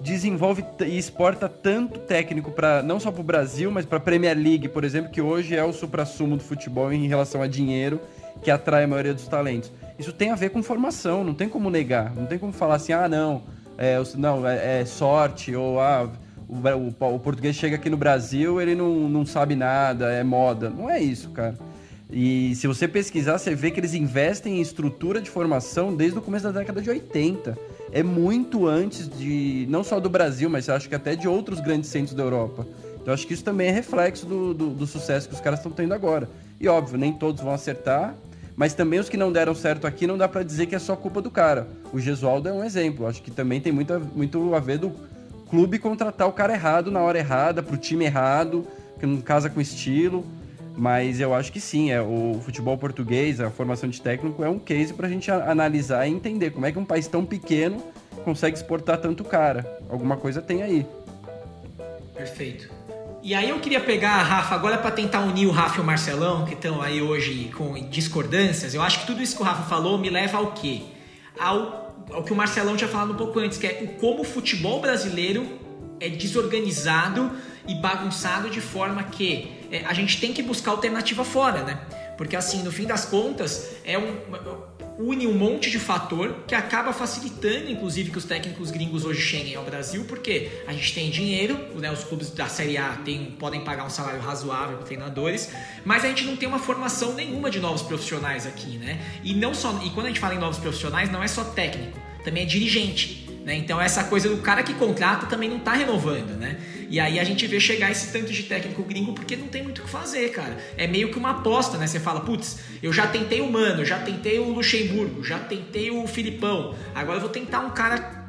desenvolve e exporta tanto técnico para não só para o Brasil, mas para a Premier League, por exemplo, que hoje é o supra-sumo do futebol em relação a dinheiro que atrai a maioria dos talentos. Isso tem a ver com formação, não tem como negar, não tem como falar assim, ah, não, é, não, é, é sorte, ou ah, o, o, o, português chega aqui no Brasil, ele não, não sabe nada, é moda. Não é isso, cara. E se você pesquisar, você vê que eles investem em estrutura de formação desde o começo da década de 80. É muito antes de, não só do Brasil, mas acho que até de outros grandes centros da Europa. Então acho que isso também é reflexo do, do, do sucesso que os caras estão tendo agora. E óbvio, nem todos vão acertar, mas também os que não deram certo aqui não dá para dizer que é só culpa do cara. O Gesualdo é um exemplo. Acho que também tem muito, muito a ver do clube contratar o cara errado na hora errada, pro time errado, que não casa com estilo. Mas eu acho que sim, é o futebol português, a formação de técnico é um case para a gente analisar e entender como é que um país tão pequeno consegue exportar tanto cara. Alguma coisa tem aí. Perfeito. E aí eu queria pegar a Rafa agora para tentar unir o Rafa e o Marcelão, que estão aí hoje com discordâncias. Eu acho que tudo isso que o Rafa falou me leva ao quê? Ao, ao que o Marcelão tinha falado um pouco antes, que é o como o futebol brasileiro é desorganizado e bagunçado de forma que é, a gente tem que buscar alternativa fora, né? Porque assim, no fim das contas, é um une um monte de fator que acaba facilitando, inclusive, que os técnicos gringos hoje cheguem ao Brasil, porque a gente tem dinheiro, né, os clubes da Série A tem, podem pagar um salário razoável para treinadores, mas a gente não tem uma formação nenhuma de novos profissionais aqui, né? E não só, e quando a gente fala em novos profissionais, não é só técnico, também é dirigente. Né? Então essa coisa do cara que contrata também não está renovando, né? E aí a gente vê chegar esse tanto de técnico gringo porque não tem muito o que fazer, cara. É meio que uma aposta, né? Você fala, putz, eu já tentei o Mano, já tentei o Luxemburgo, já tentei o Filipão, agora eu vou tentar um cara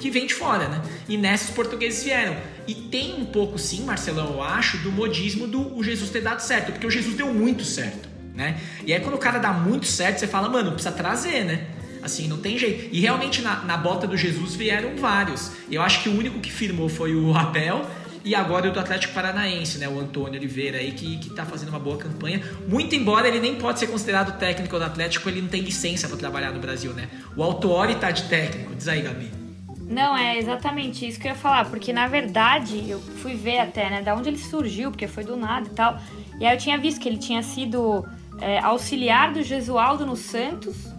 que vem de fora, né? E nessas os portugueses vieram. E tem um pouco, sim, Marcelão, eu acho, do modismo do o Jesus ter dado certo, porque o Jesus deu muito certo, né? E aí quando o cara dá muito certo, você fala, mano, precisa trazer, né? Assim, não tem jeito. E realmente na, na bota do Jesus vieram vários. Eu acho que o único que firmou foi o Abel e agora o do Atlético Paranaense, né? O Antônio Oliveira aí, que, que tá fazendo uma boa campanha. Muito embora ele nem pode ser considerado técnico do Atlético, ele não tem licença para trabalhar no Brasil, né? O Autuori tá de técnico. Diz aí, Gabi. Não, é exatamente isso que eu ia falar, porque na verdade eu fui ver até, né, da onde ele surgiu, porque foi do nada e tal. E aí eu tinha visto que ele tinha sido é, auxiliar do Gesualdo no Santos,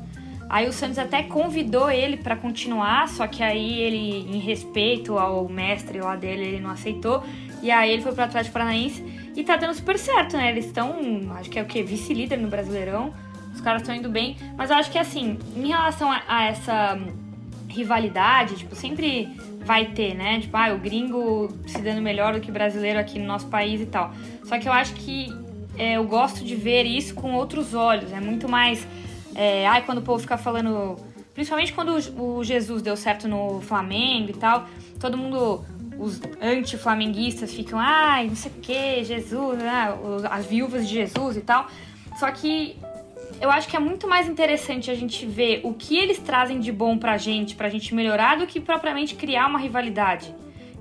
Aí o Santos até convidou ele para continuar, só que aí ele, em respeito ao mestre lá dele, ele não aceitou. E aí ele foi pro Atlético Paranaense e tá dando super certo, né? Eles estão, acho que é o que? Vice-líder no Brasileirão. Os caras estão indo bem. Mas eu acho que assim, em relação a, a, essa rivalidade, tipo, sempre vai ter, né? Tipo, ah, o gringo se dando melhor do que o brasileiro aqui no nosso país e tal. Só que eu acho que é, eu gosto de ver isso com outros olhos. É muito mais é, ai, quando o povo fica falando. Principalmente quando o Jesus deu certo no Flamengo e tal, todo mundo, os anti-flamenguistas ficam, ai, não sei o que, Jesus, né? as viúvas de Jesus e tal. Só que eu acho que é muito mais interessante a gente ver o que eles trazem de bom pra gente, pra gente melhorar, do que propriamente criar uma rivalidade.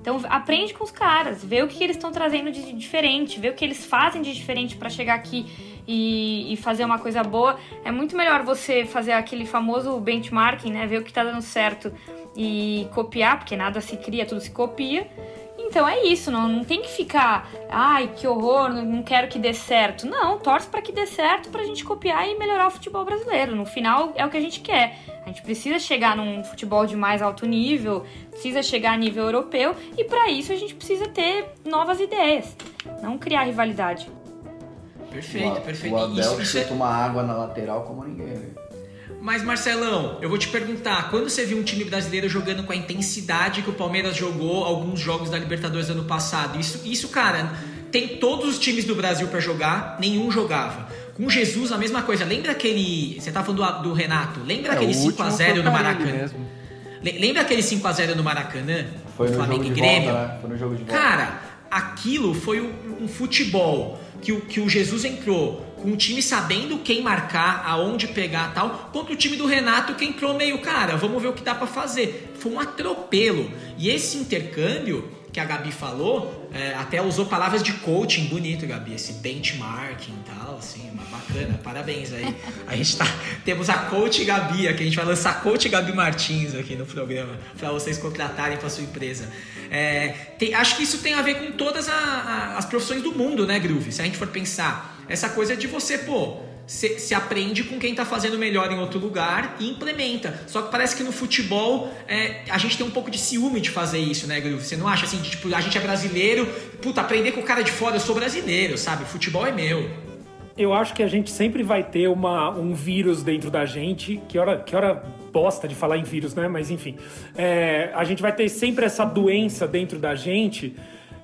Então aprende com os caras, vê o que eles estão trazendo de diferente, vê o que eles fazem de diferente para chegar aqui e, e, fazer uma coisa boa. É muito melhor você fazer aquele famoso benchmarking, né? Ver o que tá dando certo e copiar, porque nada se cria, tudo se copia. Então é isso, não, não tem que ficar, ai, que horror, não, não quero que dê certo. Não, torce para que dê certo pra gente copiar e melhorar o futebol brasileiro. No final é o que a gente quer. A gente precisa chegar num futebol de mais alto nível, precisa chegar a nível europeu e para isso a gente precisa ter novas ideias, não criar rivalidade. Perfeito, o, perfeito. O Abel isso, isso é... uma água na lateral como ninguém. Mas Marcelão, eu vou te perguntar, quando você viu um time brasileiro jogando com a intensidade que o Palmeiras jogou alguns jogos da Libertadores ano passado, isso, isso cara, tem todos os times do Brasil para jogar, nenhum jogava. Com Jesus, a mesma coisa. Lembra aquele. Você tá falando do, do Renato? Lembra é, aquele 5x0 no Maracanã? Lembra aquele 5x0 no Maracanã? Foi no Flamengo jogo e Grêmio? Volta, né? Foi no jogo de volta. Cara, aquilo foi um, um futebol que o, que o Jesus entrou com o time sabendo quem marcar, aonde pegar tal, contra o time do Renato que entrou meio, cara, vamos ver o que dá para fazer. Foi um atropelo. E esse intercâmbio que a Gabi falou, é, até usou palavras de coaching bonito, Gabi, esse benchmarking e tal, assim, uma bacana, parabéns aí. A gente tá, temos a coach Gabi aqui, a gente vai lançar coach Gabi Martins aqui no programa, para vocês contratarem para sua empresa. É, tem, acho que isso tem a ver com todas a, a, as profissões do mundo, né, Groove? Se a gente for pensar, essa coisa de você, pô, se, aprende com quem está fazendo melhor em outro lugar e implementa. Só que parece que no futebol é, a gente tem um pouco de ciúme de fazer isso, né, Groove? Você não acha assim, de, tipo, a gente é brasileiro, puta, aprender com o cara de fora, eu sou brasileiro, sabe? O futebol é meu. Eu acho que a gente sempre vai ter uma, um vírus dentro da gente. Que hora, que hora bosta de falar em vírus, né? Mas enfim. É, a gente vai ter sempre essa doença dentro da gente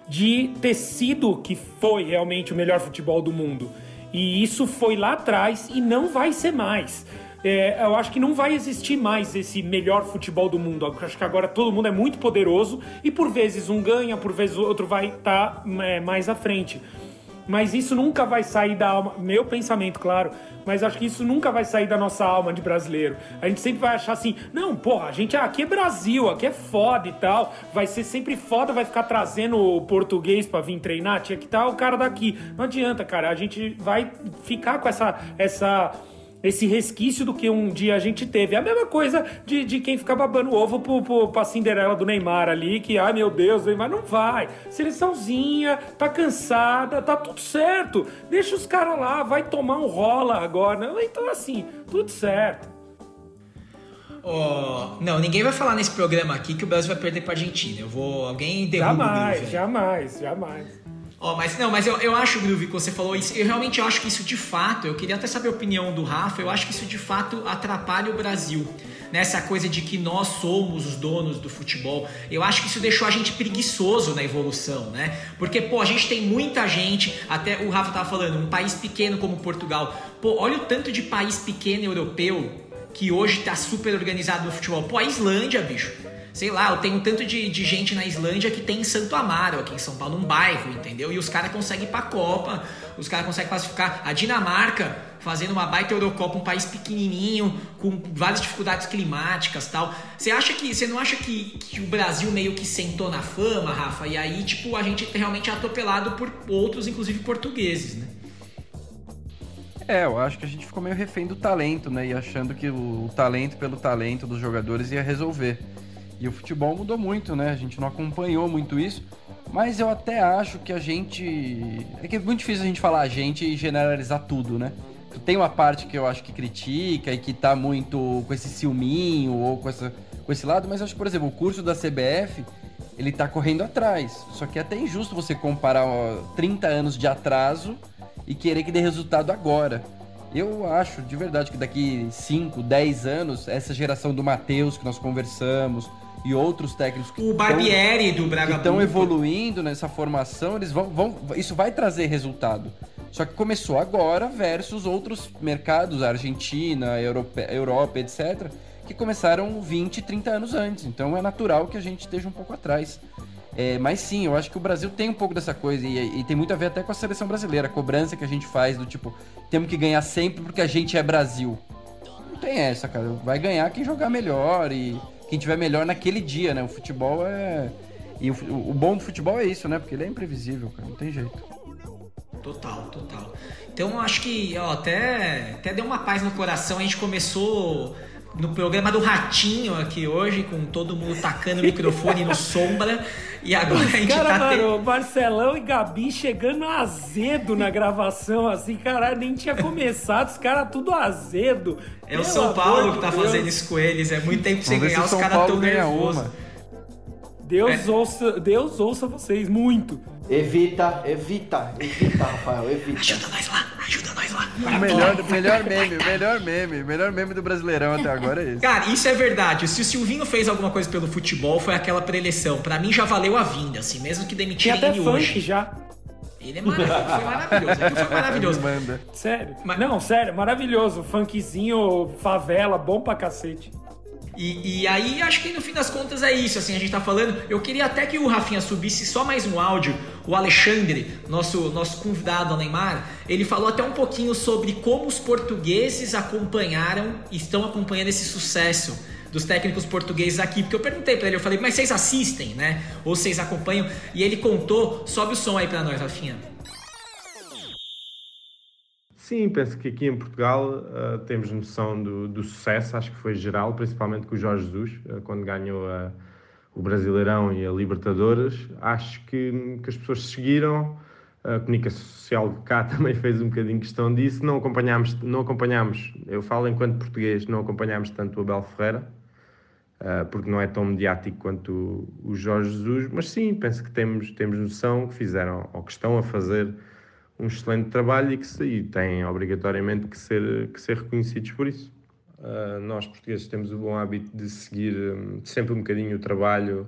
de ter sido que foi realmente o melhor futebol do mundo. E isso foi lá atrás e não vai ser mais. É, eu acho que não vai existir mais esse melhor futebol do mundo. Eu acho que agora todo mundo é muito poderoso e por vezes um ganha, por vezes o outro vai estar tá, é, mais à frente. Mas isso nunca vai sair da alma. Meu pensamento, claro. Mas acho que isso nunca vai sair da nossa alma de brasileiro. A gente sempre vai achar assim: não, porra, a gente aqui é Brasil, aqui é foda e tal. Vai ser sempre foda, vai ficar trazendo o português para vir treinar. Tinha que estar tá o cara daqui. Não adianta, cara. A gente vai ficar com essa. essa esse resquício do que um dia a gente teve. É a mesma coisa de, de quem fica babando ovo pro, pro, pra Cinderela do Neymar ali, que, ai meu Deus, Neymar não vai. Seleçãozinha, tá cansada, tá tudo certo. Deixa os caras lá, vai tomar um rola agora. Então, assim, tudo certo. Oh, não, ninguém vai falar nesse programa aqui que o Brasil vai perder pra Argentina. Eu vou. Alguém derruba Jamais, jamais, jamais. Oh, mas não, mas eu, eu acho, Groove, que você falou isso. Eu realmente acho que isso de fato, eu queria até saber a opinião do Rafa, eu acho que isso de fato atrapalha o Brasil. Nessa coisa de que nós somos os donos do futebol. Eu acho que isso deixou a gente preguiçoso na evolução, né? Porque, pô, a gente tem muita gente, até o Rafa tava falando, um país pequeno como Portugal. Pô, olha o tanto de país pequeno europeu que hoje tá super organizado no futebol. Pô, a Islândia, bicho sei lá, eu tenho tanto de, de gente na Islândia que tem em Santo Amaro, aqui em São Paulo, um bairro, entendeu? E os caras conseguem ir pra Copa, os caras conseguem classificar. A Dinamarca fazendo uma baita Eurocopa, um país pequenininho, com várias dificuldades climáticas tal. Você acha que, você não acha que, que o Brasil meio que sentou na fama, Rafa? E aí, tipo, a gente realmente é atropelado por outros, inclusive portugueses, né? É, eu acho que a gente ficou meio refém do talento, né? E achando que o, o talento pelo talento dos jogadores ia resolver. E o futebol mudou muito, né? A gente não acompanhou muito isso. Mas eu até acho que a gente. É que é muito difícil a gente falar a gente e generalizar tudo, né? Tem uma parte que eu acho que critica e que tá muito com esse ciúminho ou com, essa, com esse lado, mas eu acho que, por exemplo, o curso da CBF, ele tá correndo atrás. Só que é até injusto você comparar ó, 30 anos de atraso e querer que dê resultado agora. Eu acho de verdade que daqui 5, 10 anos, essa geração do Matheus que nós conversamos, e outros técnicos que o Barbieri do Braga estão evoluindo nessa formação, eles vão, vão, isso vai trazer resultado. Só que começou agora versus outros mercados, Argentina, Europa, Europa, etc, que começaram 20, 30 anos antes. Então é natural que a gente esteja um pouco atrás. É, mas sim, eu acho que o Brasil tem um pouco dessa coisa e, e, tem muito a ver até com a seleção brasileira, a cobrança que a gente faz do tipo, temos que ganhar sempre porque a gente é Brasil. Não tem essa, cara. Vai ganhar quem jogar melhor e quem tiver melhor naquele dia, né? O futebol é. E o, o bom do futebol é isso, né? Porque ele é imprevisível, cara. Não tem jeito. Total, total. Então acho que ó, até, até deu uma paz no coração. A gente começou no programa do Ratinho aqui hoje, com todo mundo tacando o microfone no sombra. E agora a gente cara, tá mano, Marcelão e Gabi chegando azedo na gravação, assim, caralho, nem tinha começado, os caras tudo azedo. É o São Paulo que tá Deus. fazendo isso com eles, é muito tempo sem ganhar, os caras tão nervosos. Deus, é. ouça, Deus ouça vocês muito. Evita, evita, evita, Rafael, evita. Ajuda nós lá, ajuda nós lá. O melhor, melhor meme, melhor meme, melhor meme do Brasileirão até agora é esse. Cara, isso é verdade. Se o Silvinho fez alguma coisa pelo futebol, foi aquela preleção. Pra mim já valeu a vinda, assim, mesmo que demitirem ele hoje. já. Ele é maravilhoso, foi maravilhoso. Aquilo foi maravilhoso. Sério? Mas, não, sério, maravilhoso. Funkzinho, favela, bom pra cacete. E, e, aí acho que no fim das contas é isso, assim, a gente tá falando. Eu queria até que o Rafinha subisse só mais um áudio. O Alexandre, nosso, nosso convidado ao Neymar, ele falou até um pouquinho sobre como os portugueses acompanharam, estão acompanhando esse sucesso dos técnicos portugueses aqui, porque eu perguntei para ele, eu falei, mas vocês assistem, né? Ou vocês acompanham? E ele contou, sobe o som aí para nós, Rafinha. Sim, penso que aqui em Portugal uh, temos noção do, do, sucesso, acho que foi geral, principalmente com o Jorge Jesus, uh, quando ganhou a, o Brasileirão e a Libertadores. Acho que, que as pessoas seguiram, a comunicação social cá também fez um bocadinho questão disso. Não acompanhámos, não acompanhámos eu falo enquanto português, não acompanhámos tanto o Abel Ferreira, uh, porque não é tão mediático quanto o, o Jorge Jesus, mas sim, penso que temos, temos noção que fizeram ou que estão a fazer um excelente trabalho e que e têm obrigatoriamente que ser, que ser reconhecidos por isso. Uh, nós, portugueses, temos o bom hábito de seguir um, sempre um bocadinho o trabalho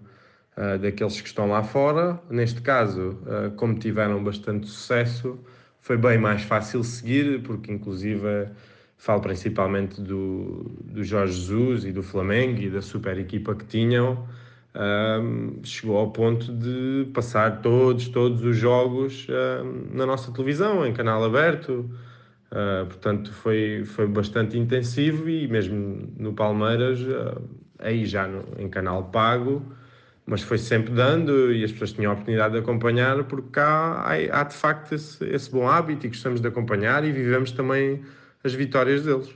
uh, daqueles que estão lá fora. Neste caso, uh, como tiveram bastante sucesso, foi bem mais fácil seguir, porque, inclusive, falo principalmente do, do Jorge Jesus e do Flamengo e da super equipa que tinham um, chegou ao ponto de passar todos, todos os jogos um, na nossa televisão, em canal aberto. Uh, portanto, foi, foi bastante intensivo e mesmo no Palmeiras, uh, aí já no, em canal pago, mas foi sempre dando e as pessoas tinham a oportunidade de acompanhar, porque cá há, há de facto esse, esse bom hábito e gostamos de acompanhar e vivemos também as vitórias deles.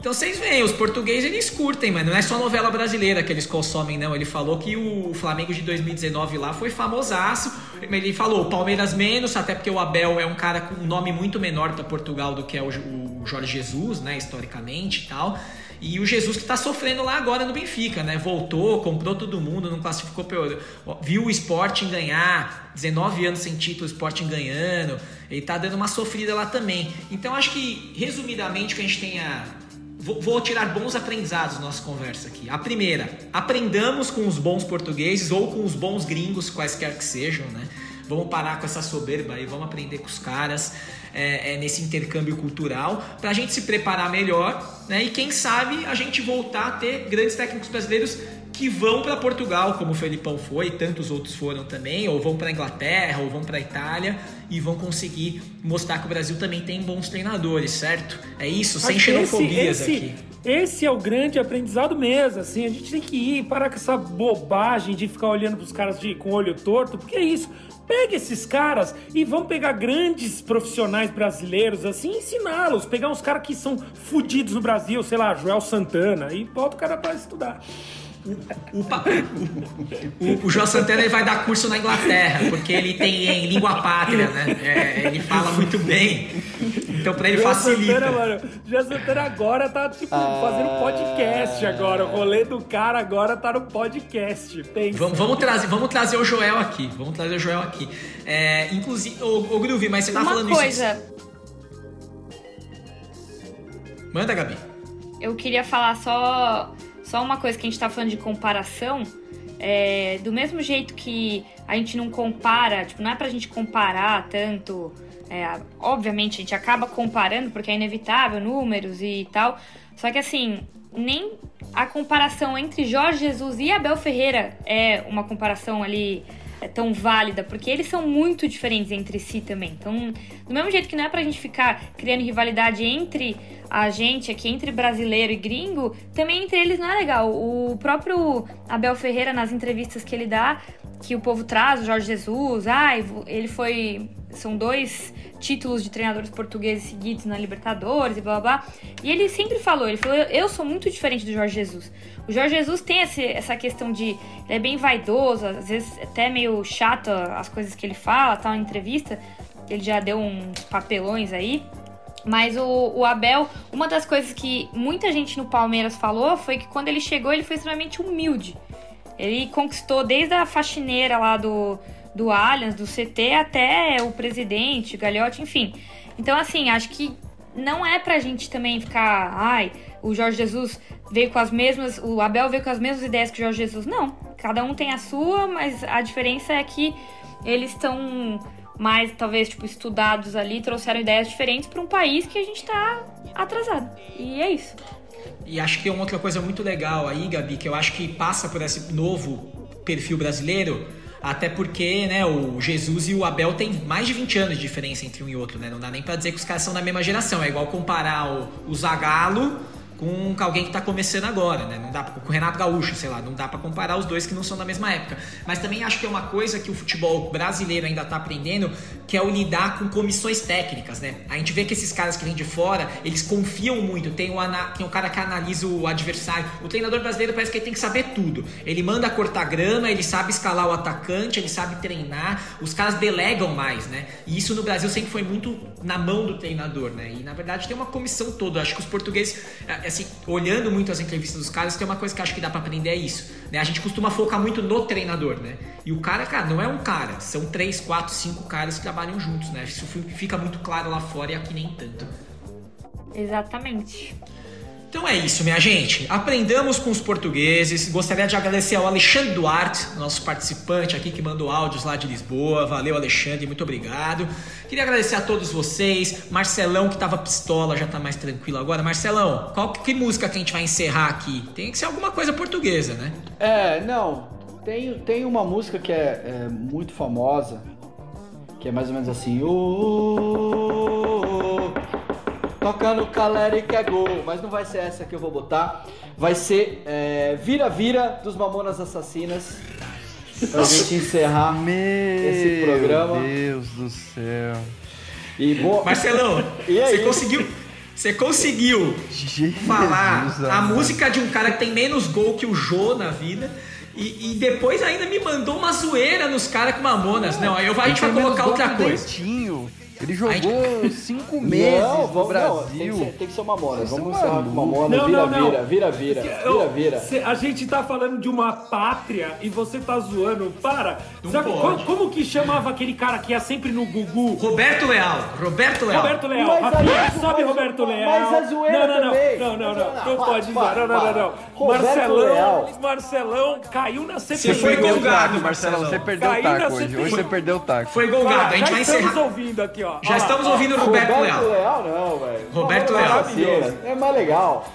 Então vocês veem, os portugueses eles curtem, mas não é só novela brasileira que eles consomem, não. Ele falou que o Flamengo de 2019 lá foi famosaço. Ele falou, Palmeiras menos, até porque o Abel é um cara com um nome muito menor para Portugal do que é o, Jorge Jesus, né, historicamente e tal. E o Jesus que tá sofrendo lá agora no Benfica, né? Voltou, comprou todo mundo, não classificou. Viu o Sporting ganhar, 19 anos sem título, o Sporting ganhando. Ele tá dando uma sofrida lá também. Então acho que, resumidamente, que a gente tenha Vou, tirar bons aprendizados da nossa conversa aqui. A primeira, aprendamos com os bons portugueses ou com os bons gringos, quaisquer que sejam, né? Vamos parar com essa soberba e vamos aprender com os caras é, é, nesse intercâmbio cultural para a gente se preparar melhor, né? E quem sabe a gente voltar a ter grandes técnicos brasileiros que vão para Portugal, como o Felipão foi, e tantos outros foram também, ou vão para Inglaterra, ou vão para Itália e vão conseguir mostrar que o Brasil também tem bons treinadores, certo? É isso, Acho sem xenofobias esse, aqui. Esse é o grande aprendizado mesmo, assim, a gente tem que ir parar com essa bobagem de ficar olhando para os caras de, com olho torto, porque é isso. Pega esses caras e vamos pegar grandes profissionais brasileiros, assim, ensiná-los. Pegar uns caras que são fodidos no Brasil, sei lá, Joel Santana, e bota o cara para estudar. O, o, o, João Santana ele vai dar curso na Inglaterra, porque ele tem língua pátria, né? É, ele fala muito bem. Então pra ele João facilita. Santana, mano, João Santana agora tá, tipo, ah... fazendo podcast agora. O rolê do cara agora tá no podcast. Vamos, vamos, trazer, vamos trazer o Joel aqui. Vamos trazer o Joel aqui. É, inclusive, ô, ô Groovy, mas você tá Uma falando coisa. isso. Manda, Gabi. Eu queria falar só só uma coisa que a gente está falando de comparação. É, do mesmo jeito que a gente não compara, tipo, não é pra gente comparar tanto. É, obviamente a gente acaba comparando porque é inevitável, números e tal. Só que assim, nem a comparação entre Jorge Jesus e Abel Ferreira é uma comparação ali tão válida, porque eles são muito diferentes entre si também. Então, do mesmo jeito que não é pra gente ficar criando rivalidade entre a gente aqui, entre brasileiro e gringo, também entre eles não é legal. O próprio Abel Ferreira, nas entrevistas que ele dá, que o povo traz, o Jorge Jesus, ah, ele foi. São dois títulos de treinadores portugueses seguidos na Libertadores e blá blá. E ele sempre falou, ele falou, eu sou muito diferente do Jorge Jesus. O Jorge Jesus tem esse, essa questão de. Ele é bem vaidoso, às vezes até meio chato as coisas que ele fala, tal, em entrevista. Ele já deu uns papelões aí. Mas o, o, Abel, uma das coisas que muita gente no Palmeiras falou foi que quando ele chegou, ele foi extremamente humilde. Ele conquistou desde a faxineira lá do, do Allianz, do CT, até o presidente, Galhote, enfim. Então, assim, acho que não é pra gente também ficar. Ai, o Jorge Jesus veio com as mesmas. O Abel veio com as mesmas ideias que o Jorge Jesus. Não. Cada um tem a sua, mas a diferença é que eles estão mais, talvez, tipo, estudados ali, trouxeram ideias diferentes para um país que a gente tá atrasado. E é isso. E acho que uma outra coisa muito legal aí, Gabi, que eu acho que passa por esse novo perfil brasileiro, até porque, né, o Jesus e o Abel têm mais de 20 anos de diferença entre um e outro, né? Não dá nem para dizer que os caras são da mesma geração. É igual comparar o, o com alguém que está começando agora, né? Não dá com o Renato Gaúcho, sei lá, não dá para comparar os dois que não são da mesma época. Mas também acho que é uma coisa que o futebol brasileiro ainda está aprendendo, que é o lidar com comissões técnicas, né? A gente vê que esses caras que vêm de fora, eles confiam muito. Tem o, tem o cara que analisa o adversário. O treinador brasileiro parece que ele tem que saber tudo. Ele manda cortar grama, ele sabe escalar o atacante, ele sabe treinar. Os caras delegam mais, né? E isso no Brasil sempre foi muito na mão do treinador, né? E na verdade tem uma comissão toda. Acho que os portugueses é, assim, olhando muito as entrevistas dos caras, tem uma coisa que acho que dá para aprender é isso. Né? A gente costuma focar muito no treinador, né? E o cara, cara, não é um cara, são três, quatro, cinco caras que trabalham juntos, né? Isso fica muito claro lá fora e aqui nem tanto. Exatamente. Então é isso, minha gente. Aprendamos com os portugueses. Gostaria de agradecer ao Alexandre Duarte, nosso participante aqui que mandou áudios lá de Lisboa. Valeu, Alexandre, muito obrigado. Queria agradecer a todos vocês. Marcelão, que tava pistola, já tá mais tranquilo agora. Marcelão, qual que música que a gente vai encerrar aqui? Tem que ser alguma coisa portuguesa, né? É, não. Tem, tem uma música que é, é muito famosa, que é mais ou menos assim. Oh, Toca no Caleri que é gol. Mas não vai ser essa que eu vou botar. Vai ser é, Vira Vira dos Mamonas Assassinas. Pra gente encerrar Meu esse programa. Meu Deus do céu. E boa... Marcelão, e aí? você conseguiu. Você conseguiu Jesus falar a música de um cara que tem menos gol que o Jô na vida. E, e depois ainda me mandou uma zoeira nos caras com Mamonas. Não, aí a gente vai colocar outra coisa. Dentinho. Ele jogou cinco meses não, vamos, no Brasil. Não, tem, que ser, tem que ser Mamonas. Vamos encerrar com Mamonas. Não, vira, não, vira, vira, vira, vira, vira, vira. A gente tá falando de uma pátria e você tá zoando. Para. Sabe, como, como, que chamava aquele cara que ia sempre no Gugu? Roberto Leal. Roberto Leal. Roberto Leal. Mas Rafinha, sabe Roberto Leal? Mas a zoeira não, não, também. Não, não, não. Não, não pode zoar. Não, não, não, não. Marcelão, Leal. Marcelão caiu na CPI. Você foi golgado, Marcelão. Você perdeu o taco hoje. Hoje você perdeu o taco. Foi golgado. A gente vai encerrar. Já estamos ouvindo aqui, ó. Já estamos ouvindo ouvindo Roberto, Roberto Leal. Leal não, velho. Roberto Leal. É mais legal.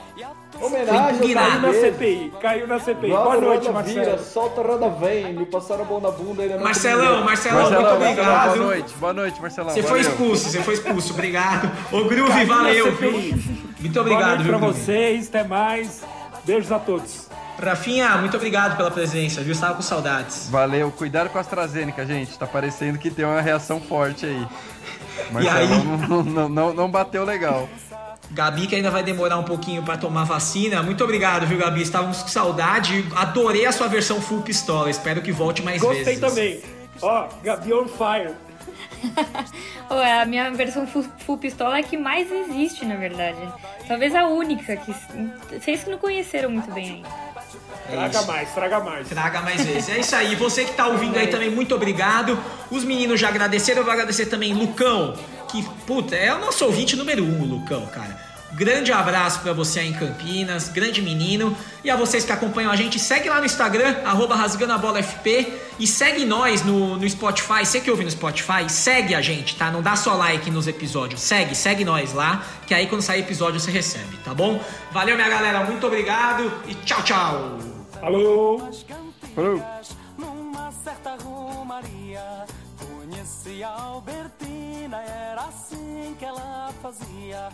Homenagem caiu na CPI, caiu na CPI. Roda, Boa noite, Marcelo. Vira, solta a roda vem, me passaram a mão na bunda ainda Marcelão, Marcelão, Marcelão, muito obrigado. Boa noite, boa noite, Marcelão. Você foi expulso, você foi expulso, obrigado. Ô Groove, valeu, Muito obrigado, viu, pra vocês, até mais. Beijos a todos. Rafinha, muito obrigado pela presença, viu? Estava com saudades. Valeu, cuidado com a AstraZeneca, gente. Tá parecendo que tem uma reação forte aí. Mas e aí... Não, não, não, não bateu legal. Gabi, que ainda vai demorar um pouquinho para tomar vacina. Muito obrigado, viu, Gabi? Estávamos com saudade. Adorei a sua versão full pistola. Espero que volte mais Gostei vezes. Gostei também. Ó, oh, Gabi on fire. Ué, a minha versão full, full, pistola é a que mais existe, na verdade. Talvez a única que vocês que não conheceram muito bem ainda. É traga isso. mais, traga mais. Traga mais vezes. É isso aí. Você que está ouvindo aí também, muito obrigado. Os meninos já agradeceram. Eu vou agradecer também Lucão, que, puta, é o nosso ouvinte número um, Lucão, cara. Grande abraço para você aí em Campinas, grande menino. E a vocês que acompanham a gente, segue lá no Instagram, arroba rasgando a bola FP. E segue nós no, no Spotify. Você que ouve no Spotify, segue a gente, tá? Não dá só like nos episódios. Segue, segue nós lá, que aí quando sair episódio você recebe, tá bom? Valeu, minha galera. Muito obrigado e tchau, tchau. Falou! Falou. Numa certa romaria, conheci a Albertina, era assim que ela fazia.